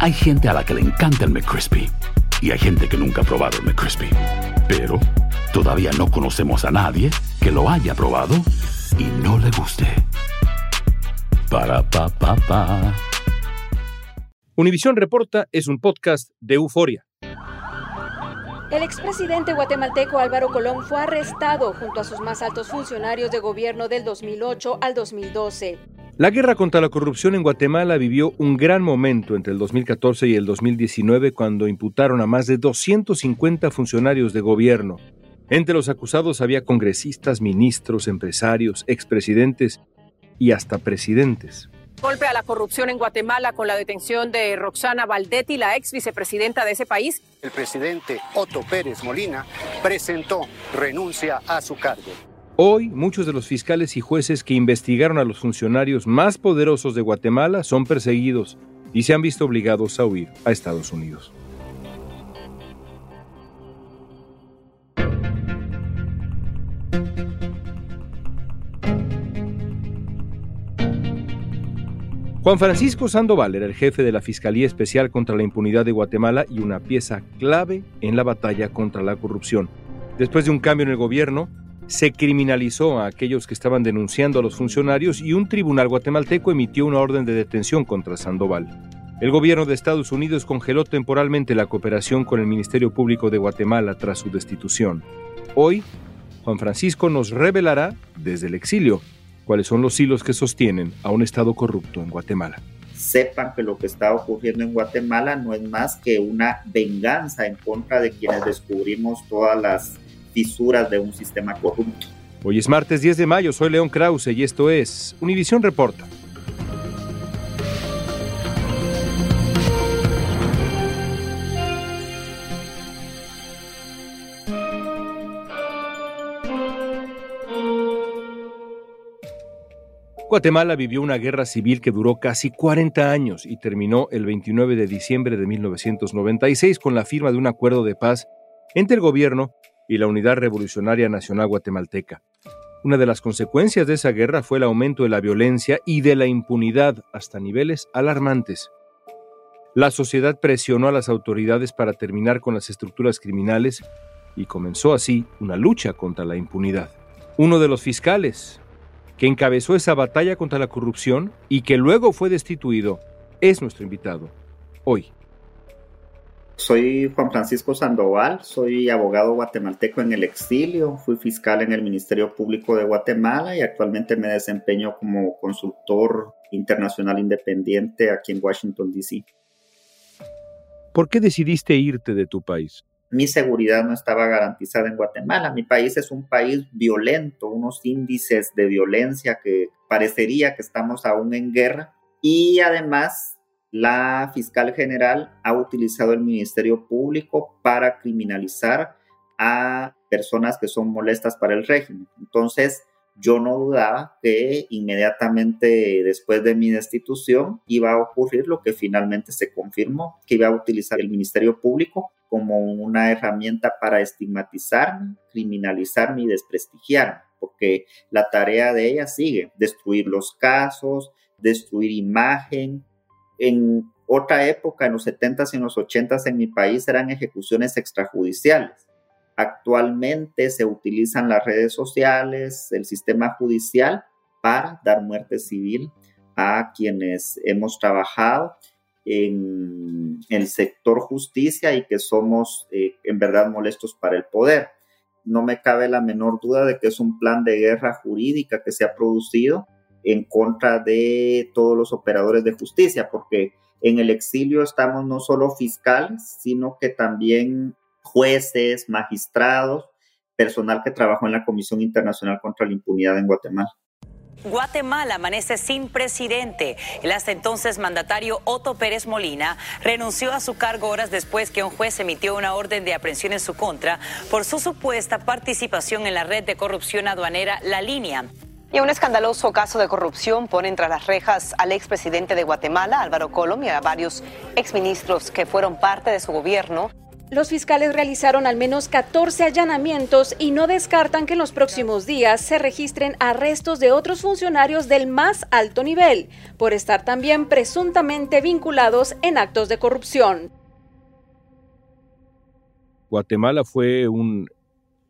Hay gente a la que le encanta el McCrispy y hay gente que nunca ha probado el McCrispy. Pero todavía no conocemos a nadie que lo haya probado y no le guste. Para pa pa pa. Univisión Reporta es un podcast de euforia. El expresidente guatemalteco Álvaro Colón fue arrestado junto a sus más altos funcionarios de gobierno del 2008 al 2012. La guerra contra la corrupción en Guatemala vivió un gran momento entre el 2014 y el 2019 cuando imputaron a más de 250 funcionarios de gobierno. Entre los acusados había congresistas, ministros, empresarios, expresidentes y hasta presidentes. Golpe a la corrupción en Guatemala con la detención de Roxana Valdetti, la ex vicepresidenta de ese país. El presidente Otto Pérez Molina presentó renuncia a su cargo. Hoy, muchos de los fiscales y jueces que investigaron a los funcionarios más poderosos de Guatemala son perseguidos y se han visto obligados a huir a Estados Unidos. Juan Francisco Sandoval era el jefe de la Fiscalía Especial contra la Impunidad de Guatemala y una pieza clave en la batalla contra la corrupción. Después de un cambio en el gobierno, se criminalizó a aquellos que estaban denunciando a los funcionarios y un tribunal guatemalteco emitió una orden de detención contra Sandoval. El gobierno de Estados Unidos congeló temporalmente la cooperación con el Ministerio Público de Guatemala tras su destitución. Hoy, Juan Francisco nos revelará, desde el exilio, cuáles son los hilos que sostienen a un Estado corrupto en Guatemala. Sepan que lo que está ocurriendo en Guatemala no es más que una venganza en contra de quienes descubrimos todas las fisuras de un sistema corrupto. Hoy es martes 10 de mayo, soy León Krause y esto es Univisión Reporta. Guatemala vivió una guerra civil que duró casi 40 años y terminó el 29 de diciembre de 1996 con la firma de un acuerdo de paz entre el gobierno y la Unidad Revolucionaria Nacional Guatemalteca. Una de las consecuencias de esa guerra fue el aumento de la violencia y de la impunidad hasta niveles alarmantes. La sociedad presionó a las autoridades para terminar con las estructuras criminales y comenzó así una lucha contra la impunidad. Uno de los fiscales que encabezó esa batalla contra la corrupción y que luego fue destituido es nuestro invitado hoy soy Juan Francisco Sandoval, soy abogado guatemalteco en el exilio, fui fiscal en el Ministerio Público de Guatemala y actualmente me desempeño como consultor internacional independiente aquí en Washington, D.C. ¿Por qué decidiste irte de tu país? Mi seguridad no estaba garantizada en Guatemala. Mi país es un país violento, unos índices de violencia que parecería que estamos aún en guerra y además la fiscal general ha utilizado el Ministerio Público para criminalizar a personas que son molestas para el régimen. Entonces, yo no dudaba que inmediatamente después de mi destitución iba a ocurrir lo que finalmente se confirmó, que iba a utilizar el Ministerio Público como una herramienta para estigmatizarme, criminalizarme y desprestigiarme, porque la tarea de ella sigue, destruir los casos, destruir imagen, en otra época, en los 70s y en los 80s en mi país, eran ejecuciones extrajudiciales. Actualmente se utilizan las redes sociales, el sistema judicial para dar muerte civil a quienes hemos trabajado en el sector justicia y que somos eh, en verdad molestos para el poder. No me cabe la menor duda de que es un plan de guerra jurídica que se ha producido en contra de todos los operadores de justicia, porque en el exilio estamos no solo fiscales, sino que también jueces, magistrados, personal que trabajó en la Comisión Internacional contra la Impunidad en Guatemala. Guatemala amanece sin presidente. El hasta entonces mandatario Otto Pérez Molina renunció a su cargo horas después que un juez emitió una orden de aprehensión en su contra por su supuesta participación en la red de corrupción aduanera La Línea. Y un escandaloso caso de corrupción pone entre las rejas al expresidente de Guatemala, Álvaro Colom, y a varios exministros que fueron parte de su gobierno. Los fiscales realizaron al menos 14 allanamientos y no descartan que en los próximos días se registren arrestos de otros funcionarios del más alto nivel, por estar también presuntamente vinculados en actos de corrupción. Guatemala fue un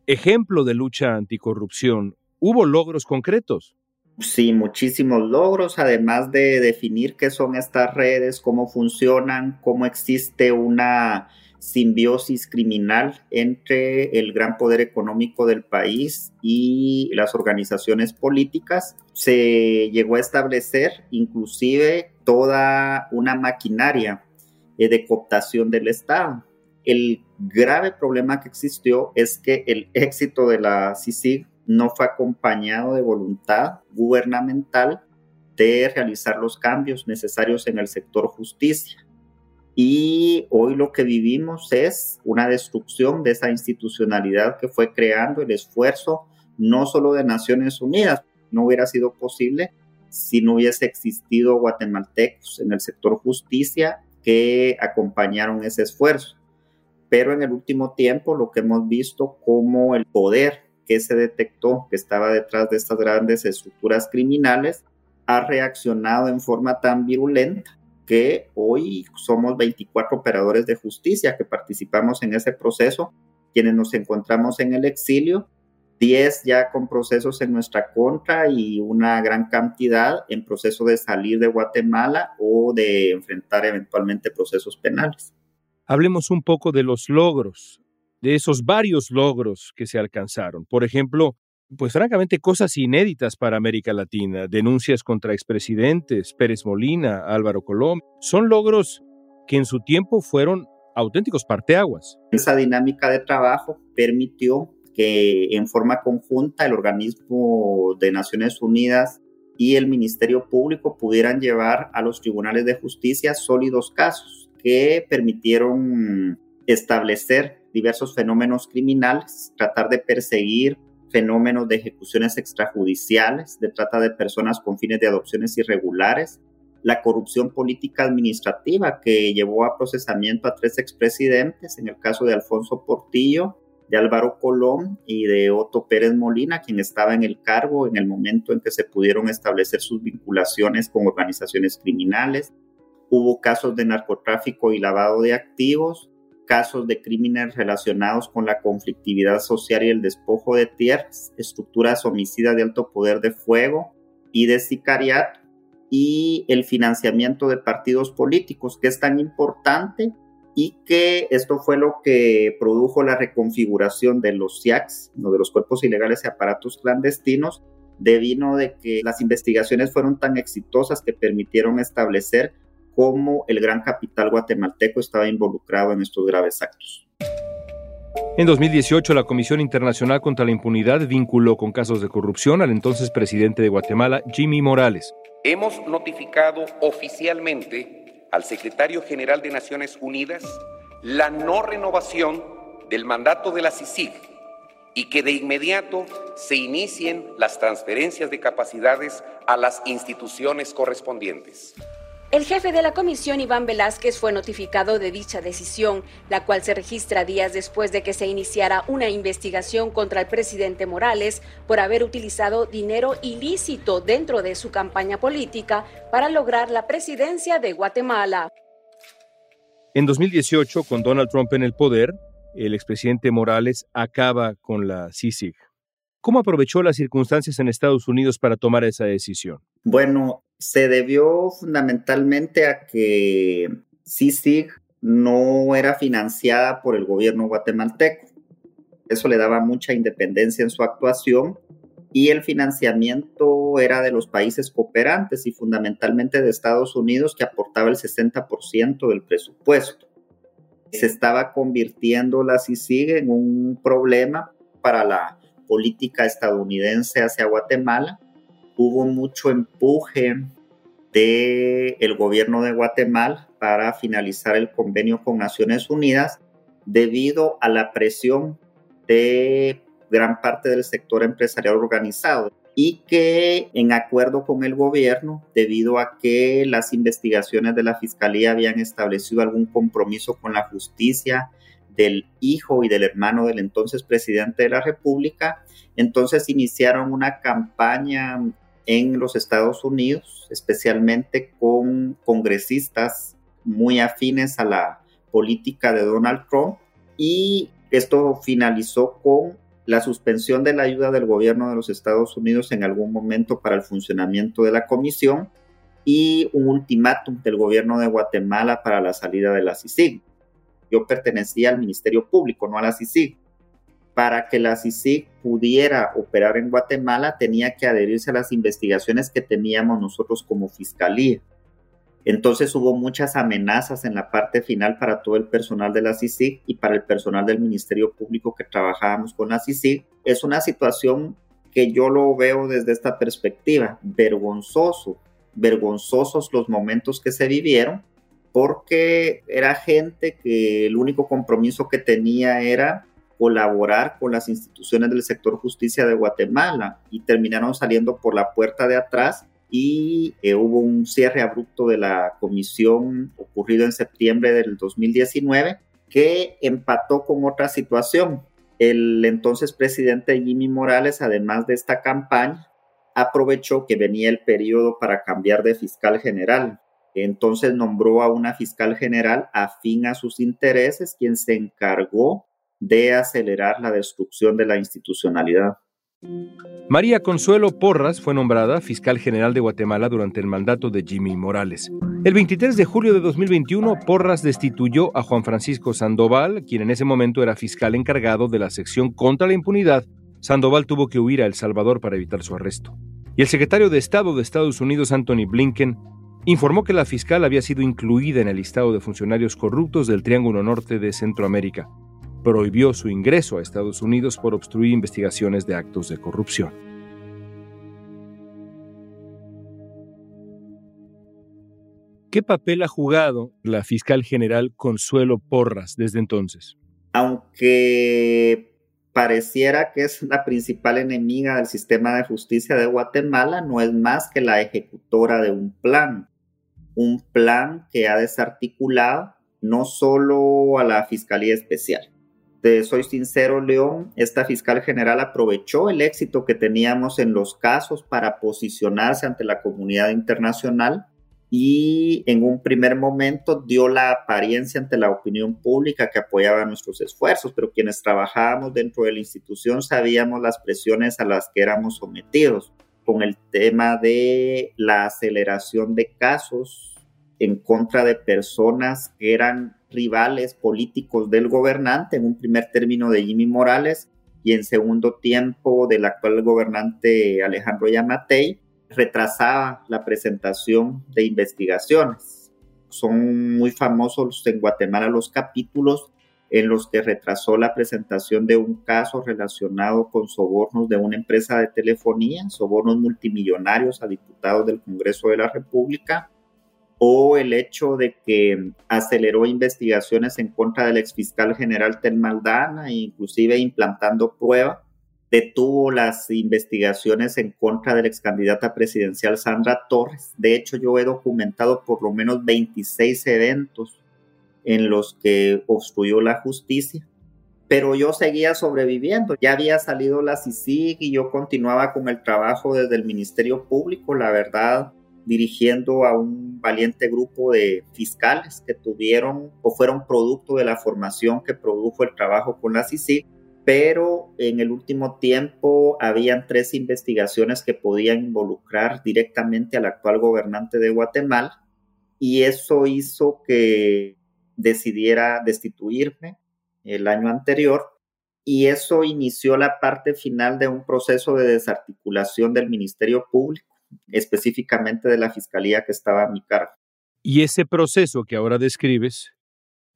ejemplo de lucha anticorrupción. ¿Hubo logros concretos? Sí, muchísimos logros, además de definir qué son estas redes, cómo funcionan, cómo existe una simbiosis criminal entre el gran poder económico del país y las organizaciones políticas. Se llegó a establecer inclusive toda una maquinaria eh, de cooptación del Estado. El grave problema que existió es que el éxito de la CICIG no fue acompañado de voluntad gubernamental de realizar los cambios necesarios en el sector justicia. Y hoy lo que vivimos es una destrucción de esa institucionalidad que fue creando el esfuerzo no solo de Naciones Unidas, no hubiera sido posible si no hubiese existido guatemaltecos en el sector justicia que acompañaron ese esfuerzo. Pero en el último tiempo lo que hemos visto como el poder que se detectó que estaba detrás de estas grandes estructuras criminales ha reaccionado en forma tan virulenta que hoy somos 24 operadores de justicia que participamos en ese proceso, quienes nos encontramos en el exilio, 10 ya con procesos en nuestra contra y una gran cantidad en proceso de salir de Guatemala o de enfrentar eventualmente procesos penales. Hablemos un poco de los logros, de esos varios logros que se alcanzaron. Por ejemplo, pues francamente cosas inéditas para América Latina, denuncias contra expresidentes, Pérez Molina, Álvaro Colón, son logros que en su tiempo fueron auténticos parteaguas. Esa dinámica de trabajo permitió que en forma conjunta el organismo de Naciones Unidas y el Ministerio Público pudieran llevar a los tribunales de justicia sólidos casos que permitieron establecer diversos fenómenos criminales, tratar de perseguir fenómenos de ejecuciones extrajudiciales, de trata de personas con fines de adopciones irregulares, la corrupción política administrativa que llevó a procesamiento a tres expresidentes, en el caso de Alfonso Portillo, de Álvaro Colón y de Otto Pérez Molina, quien estaba en el cargo en el momento en que se pudieron establecer sus vinculaciones con organizaciones criminales. Hubo casos de narcotráfico y lavado de activos, casos de crímenes relacionados con la conflictividad social y el despojo de tierras, estructuras homicidas de alto poder de fuego y de sicariato, y el financiamiento de partidos políticos, que es tan importante y que esto fue lo que produjo la reconfiguración de los CIACs, de los cuerpos ilegales y aparatos clandestinos, debido de que las investigaciones fueron tan exitosas que permitieron establecer cómo el gran capital guatemalteco estaba involucrado en estos graves actos. En 2018, la Comisión Internacional contra la Impunidad vinculó con casos de corrupción al entonces presidente de Guatemala, Jimmy Morales. Hemos notificado oficialmente al secretario general de Naciones Unidas la no renovación del mandato de la CICIG y que de inmediato se inicien las transferencias de capacidades a las instituciones correspondientes. El jefe de la comisión, Iván Velázquez, fue notificado de dicha decisión, la cual se registra días después de que se iniciara una investigación contra el presidente Morales por haber utilizado dinero ilícito dentro de su campaña política para lograr la presidencia de Guatemala. En 2018, con Donald Trump en el poder, el expresidente Morales acaba con la CICIG. ¿Cómo aprovechó las circunstancias en Estados Unidos para tomar esa decisión? Bueno, se debió fundamentalmente a que CICIG no era financiada por el gobierno guatemalteco. Eso le daba mucha independencia en su actuación y el financiamiento era de los países cooperantes y fundamentalmente de Estados Unidos que aportaba el 60% del presupuesto. Se estaba convirtiendo la CICIG en un problema para la política estadounidense hacia Guatemala hubo mucho empuje del el gobierno de Guatemala para finalizar el convenio con Naciones Unidas debido a la presión de gran parte del sector empresarial organizado y que en acuerdo con el gobierno, debido a que las investigaciones de la Fiscalía habían establecido algún compromiso con la justicia del hijo y del hermano del entonces presidente de la República. Entonces iniciaron una campaña en los Estados Unidos, especialmente con congresistas muy afines a la política de Donald Trump y esto finalizó con la suspensión de la ayuda del gobierno de los Estados Unidos en algún momento para el funcionamiento de la comisión y un ultimátum del gobierno de Guatemala para la salida de la CICIG. Yo pertenecía al Ministerio Público, no a la CICIG. Para que la CICIG pudiera operar en Guatemala tenía que adherirse a las investigaciones que teníamos nosotros como fiscalía. Entonces hubo muchas amenazas en la parte final para todo el personal de la CICIG y para el personal del Ministerio Público que trabajábamos con la CICIG. Es una situación que yo lo veo desde esta perspectiva, vergonzoso vergonzosos los momentos que se vivieron, porque era gente que el único compromiso que tenía era colaborar con las instituciones del sector justicia de Guatemala y terminaron saliendo por la puerta de atrás y eh, hubo un cierre abrupto de la comisión ocurrido en septiembre del 2019 que empató con otra situación. El entonces presidente Jimmy Morales, además de esta campaña, aprovechó que venía el periodo para cambiar de fiscal general. Entonces nombró a una fiscal general afín a sus intereses, quien se encargó de acelerar la destrucción de la institucionalidad. María Consuelo Porras fue nombrada fiscal general de Guatemala durante el mandato de Jimmy Morales. El 23 de julio de 2021, Porras destituyó a Juan Francisco Sandoval, quien en ese momento era fiscal encargado de la sección contra la impunidad Sandoval tuvo que huir a El Salvador para evitar su arresto. Y el secretario de Estado de Estados Unidos, Anthony Blinken, informó que la fiscal había sido incluida en el listado de funcionarios corruptos del Triángulo Norte de Centroamérica. Prohibió su ingreso a Estados Unidos por obstruir investigaciones de actos de corrupción. ¿Qué papel ha jugado la fiscal general Consuelo Porras desde entonces? Aunque pareciera que es la principal enemiga del sistema de justicia de Guatemala, no es más que la ejecutora de un plan, un plan que ha desarticulado no solo a la Fiscalía Especial. Te soy sincero, León, esta fiscal general aprovechó el éxito que teníamos en los casos para posicionarse ante la comunidad internacional y en un primer momento dio la apariencia ante la opinión pública que apoyaba nuestros esfuerzos, pero quienes trabajábamos dentro de la institución sabíamos las presiones a las que éramos sometidos con el tema de la aceleración de casos en contra de personas que eran rivales políticos del gobernante, en un primer término de Jimmy Morales y en segundo tiempo del actual gobernante Alejandro Yamatei retrasaba la presentación de investigaciones. Son muy famosos en Guatemala los capítulos en los que retrasó la presentación de un caso relacionado con sobornos de una empresa de telefonía, sobornos multimillonarios a diputados del Congreso de la República, o el hecho de que aceleró investigaciones en contra del exfiscal general Tel Maldana, inclusive implantando prueba detuvo las investigaciones en contra de la ex candidata presidencial Sandra Torres. De hecho, yo he documentado por lo menos 26 eventos en los que obstruyó la justicia, pero yo seguía sobreviviendo. Ya había salido la CICIG y yo continuaba con el trabajo desde el Ministerio Público, la verdad, dirigiendo a un valiente grupo de fiscales que tuvieron o fueron producto de la formación que produjo el trabajo con la CICIG pero en el último tiempo habían tres investigaciones que podían involucrar directamente al actual gobernante de Guatemala y eso hizo que decidiera destituirme el año anterior y eso inició la parte final de un proceso de desarticulación del Ministerio Público, específicamente de la Fiscalía que estaba a mi cargo. Y ese proceso que ahora describes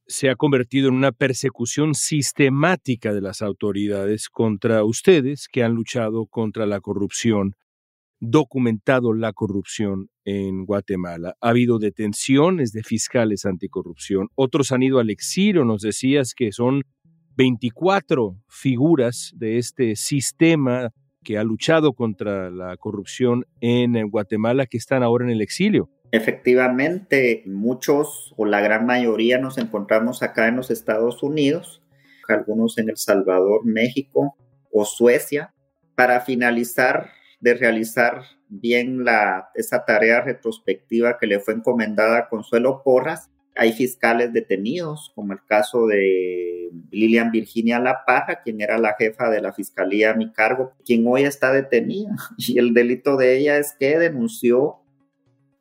se ha convertido en una persecución sistemática de las autoridades contra ustedes que han luchado contra la corrupción, documentado la corrupción en Guatemala. Ha habido detenciones de fiscales anticorrupción, otros han ido al exilio, nos decías que son 24 figuras de este sistema que ha luchado contra la corrupción en Guatemala que están ahora en el exilio. Efectivamente, muchos o la gran mayoría nos encontramos acá en los Estados Unidos algunos en El Salvador, México o Suecia, para finalizar de realizar bien la, esa tarea retrospectiva que le fue encomendada a Consuelo Porras. Hay fiscales detenidos, como el caso de Lilian Virginia La Paja, quien era la jefa de la fiscalía a mi cargo, quien hoy está detenida. Y el delito de ella es que denunció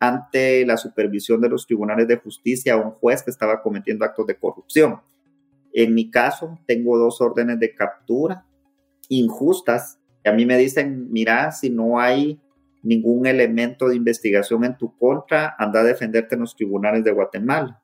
ante la supervisión de los tribunales de justicia a un juez que estaba cometiendo actos de corrupción. En mi caso, tengo dos órdenes de captura injustas a mí me dicen, mira, si no hay ningún elemento de investigación en tu contra, anda a defenderte en los tribunales de Guatemala.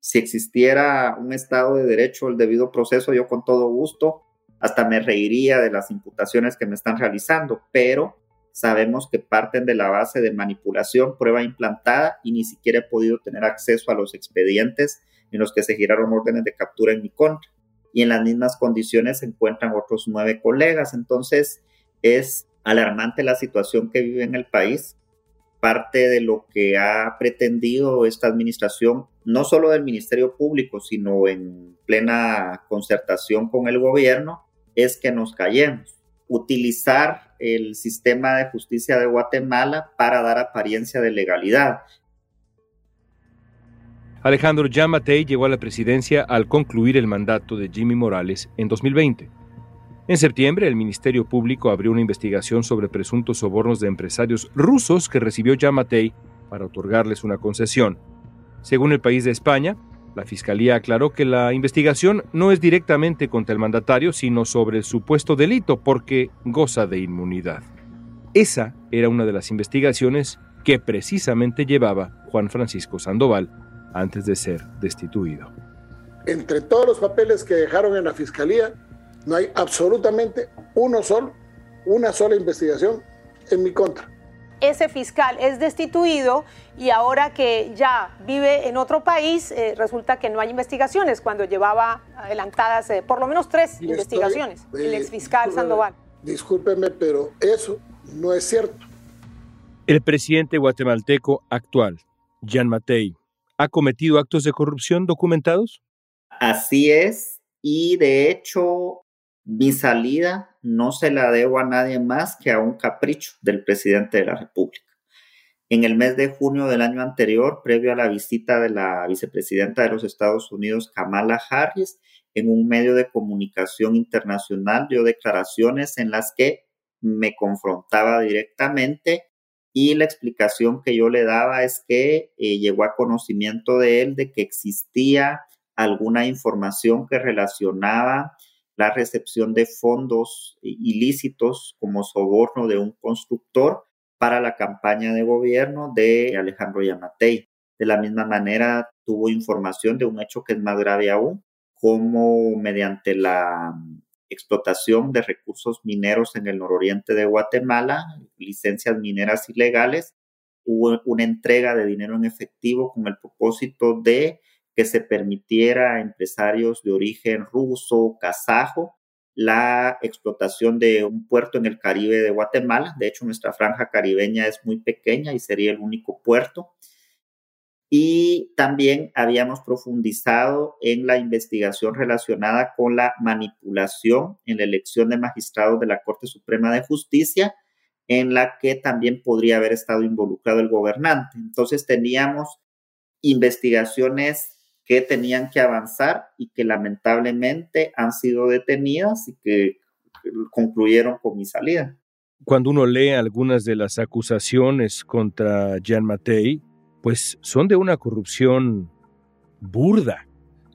Si existiera un Estado de Derecho, el debido proceso, yo con todo gusto hasta me reiría de las imputaciones que me están realizando, pero sabemos que parten de la base de manipulación, prueba implantada y ni siquiera he podido tener acceso a los expedientes en los que se giraron órdenes de captura en mi contra. Y en las mismas condiciones se encuentran otros nueve colegas. Entonces, es alarmante la situación que vive en el país. Parte de lo que ha pretendido esta administración, no solo del Ministerio Público, sino en plena concertación con el gobierno, es que nos callemos. Utilizar el sistema de justicia de Guatemala para dar apariencia de legalidad. Alejandro Yamatei llegó a la presidencia al concluir el mandato de Jimmy Morales en 2020. En septiembre, el Ministerio Público abrió una investigación sobre presuntos sobornos de empresarios rusos que recibió Yamatei para otorgarles una concesión. Según el país de España, la Fiscalía aclaró que la investigación no es directamente contra el mandatario, sino sobre el supuesto delito porque goza de inmunidad. Esa era una de las investigaciones que precisamente llevaba Juan Francisco Sandoval antes de ser destituido. Entre todos los papeles que dejaron en la Fiscalía, no hay absolutamente uno solo, una sola investigación en mi contra. Ese fiscal es destituido y ahora que ya vive en otro país, eh, resulta que no hay investigaciones cuando llevaba adelantadas eh, por lo menos tres investigaciones, el exfiscal Sandoval. Discúlpeme, pero eso no es cierto. El presidente guatemalteco actual, Jan Matei, ¿ha cometido actos de corrupción documentados? Así es, y de hecho mi salida no se la debo a nadie más que a un capricho del presidente de la República. En el mes de junio del año anterior, previo a la visita de la vicepresidenta de los Estados Unidos, Kamala Harris, en un medio de comunicación internacional dio declaraciones en las que me confrontaba directamente y la explicación que yo le daba es que eh, llegó a conocimiento de él de que existía alguna información que relacionaba la recepción de fondos ilícitos como soborno de un constructor para la campaña de gobierno de Alejandro Yamatei. De la misma manera, tuvo información de un hecho que es más grave aún, como mediante la explotación de recursos mineros en el nororiente de Guatemala, licencias mineras ilegales, hubo una entrega de dinero en efectivo con el propósito de que se permitiera a empresarios de origen ruso, kazajo, la explotación de un puerto en el Caribe de Guatemala. De hecho, nuestra franja caribeña es muy pequeña y sería el único puerto. Y también habíamos profundizado en la investigación relacionada con la manipulación en la elección de magistrados de la Corte Suprema de Justicia, en la que también podría haber estado involucrado el gobernante. Entonces teníamos investigaciones que tenían que avanzar y que lamentablemente han sido detenidas y que concluyeron con mi salida. Cuando uno lee algunas de las acusaciones contra Jean Matei, pues son de una corrupción burda,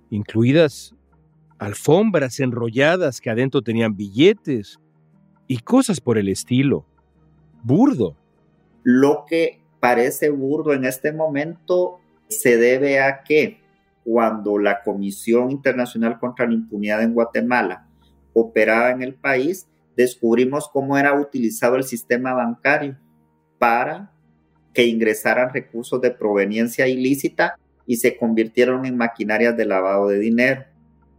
incluidas alfombras enrolladas que adentro tenían billetes y cosas por el estilo. Burdo. Lo que parece burdo en este momento se debe a que cuando la Comisión Internacional contra la Impunidad en Guatemala operaba en el país, descubrimos cómo era utilizado el sistema bancario para que ingresaran recursos de proveniencia ilícita y se convirtieron en maquinarias de lavado de dinero.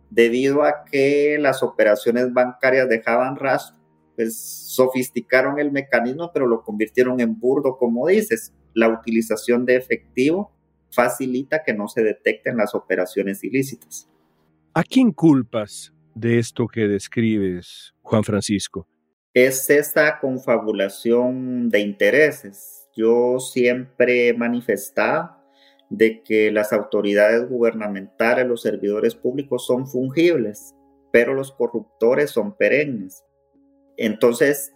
Debido a que las operaciones bancarias dejaban rastro, pues sofisticaron el mecanismo, pero lo convirtieron en burdo, como dices, la utilización de efectivo facilita que no se detecten las operaciones ilícitas. ¿A quién culpas de esto que describes, Juan Francisco? Es esta confabulación de intereses. Yo siempre he manifestado de que las autoridades gubernamentales, los servidores públicos son fungibles, pero los corruptores son perennes. Entonces,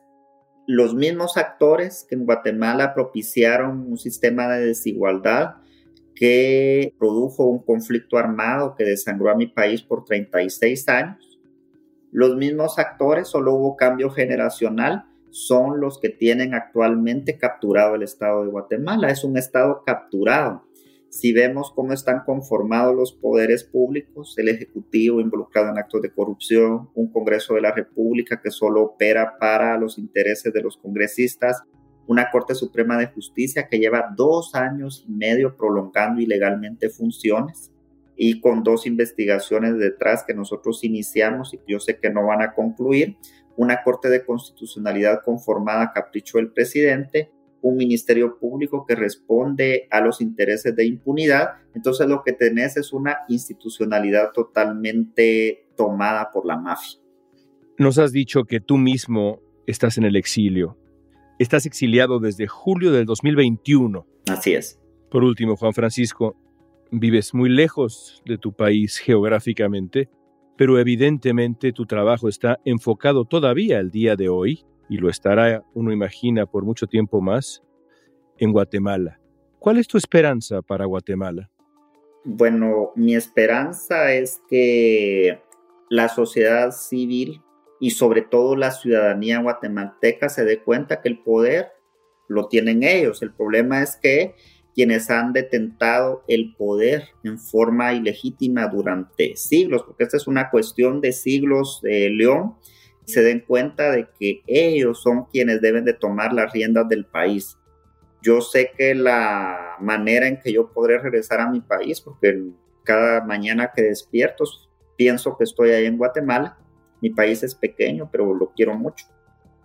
los mismos actores que en Guatemala propiciaron un sistema de desigualdad que produjo un conflicto armado que desangró a mi país por 36 años, los mismos actores, solo hubo cambio generacional, son los que tienen actualmente capturado el Estado de Guatemala. Es un Estado capturado si vemos cómo están conformados los poderes públicos, el Ejecutivo involucrado en actos de corrupción, un Congreso de la República que solo opera para los intereses de los congresistas, una Corte Suprema de Justicia que lleva dos años y medio prolongando ilegalmente funciones y con dos investigaciones detrás que nosotros iniciamos y yo sé que no van a concluir, una Corte de Constitucionalidad conformada a capricho del presidente, un ministerio público que responde a los intereses de impunidad, entonces lo que tenés es una institucionalidad totalmente tomada por la mafia. Nos has dicho que tú mismo estás en el exilio. Estás exiliado desde julio del 2021. Así es. Por último, Juan Francisco, vives muy lejos de tu país geográficamente, pero evidentemente tu trabajo está enfocado todavía al día de hoy y lo estará, uno imagina, por mucho tiempo más, en Guatemala. ¿Cuál es tu esperanza para Guatemala? Bueno, mi esperanza es que la sociedad civil y sobre todo la ciudadanía guatemalteca se dé cuenta que el poder lo tienen ellos. El problema es que quienes han detentado el poder en forma ilegítima durante siglos, porque esta es una cuestión de siglos de León, se den cuenta de que ellos son quienes deben de tomar las riendas del país. Yo sé que la manera en que yo podré regresar a mi país, porque cada mañana que despierto pienso que estoy ahí en Guatemala, mi país es pequeño, pero lo quiero mucho.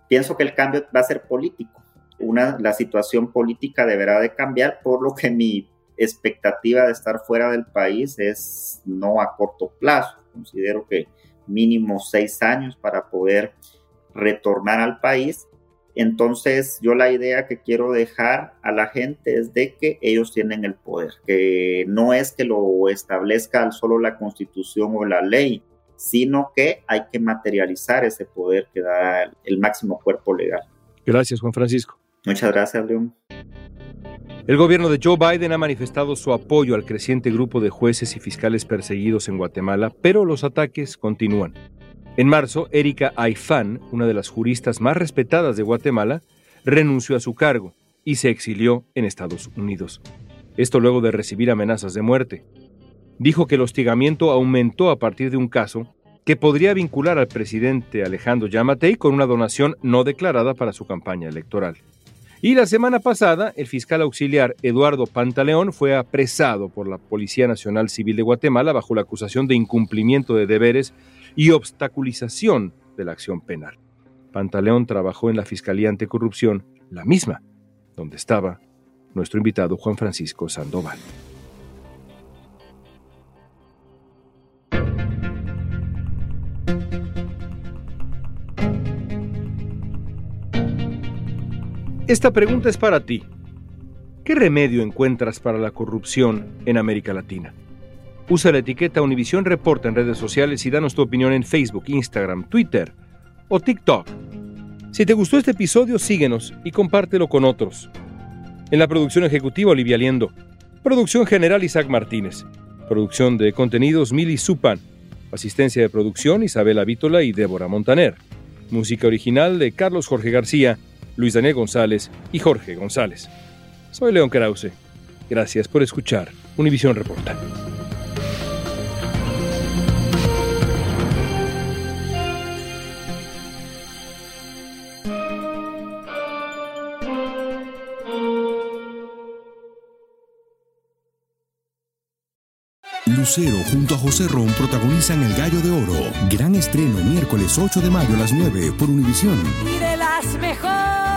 Pienso que el cambio va a ser político. Una, la situación política deberá de cambiar, por lo que mi expectativa de estar fuera del país es no a corto plazo. Considero que mínimo seis años para poder retornar al país. Entonces yo la idea que quiero dejar a la gente es de que ellos tienen el poder, que no es que lo establezca solo la constitución o la ley, sino que hay que materializar ese poder que da el máximo cuerpo legal. Gracias, Juan Francisco. Muchas gracias, León. El gobierno de Joe Biden ha manifestado su apoyo al creciente grupo de jueces y fiscales perseguidos en Guatemala, pero los ataques continúan. En marzo, Erika Aifán, una de las juristas más respetadas de Guatemala, renunció a su cargo y se exilió en Estados Unidos. Esto luego de recibir amenazas de muerte. Dijo que el hostigamiento aumentó a partir de un caso que podría vincular al presidente Alejandro Yamatei con una donación no declarada para su campaña electoral. Y la semana pasada, el fiscal auxiliar Eduardo Pantaleón fue apresado por la Policía Nacional Civil de Guatemala bajo la acusación de incumplimiento de deberes y obstaculización de la acción penal. Pantaleón trabajó en la Fiscalía Anticorrupción, la misma, donde estaba nuestro invitado Juan Francisco Sandoval. Esta pregunta es para ti. ¿Qué remedio encuentras para la corrupción en América Latina? Usa la etiqueta Univisión Reporta en redes sociales y danos tu opinión en Facebook, Instagram, Twitter o TikTok. Si te gustó este episodio, síguenos y compártelo con otros. En la producción ejecutiva, Olivia Liendo. Producción general, Isaac Martínez. Producción de contenidos, Mili Supan. Asistencia de producción, Isabela Vítola y Débora Montaner. Música original de Carlos Jorge García Luis Daniel González y Jorge González. Soy León Krause. Gracias por escuchar Univisión Reporta. Lucero junto a José Ron protagonizan El Gallo de Oro. Gran estreno miércoles 8 de mayo a las 9 por Univisión. Y de las mejores.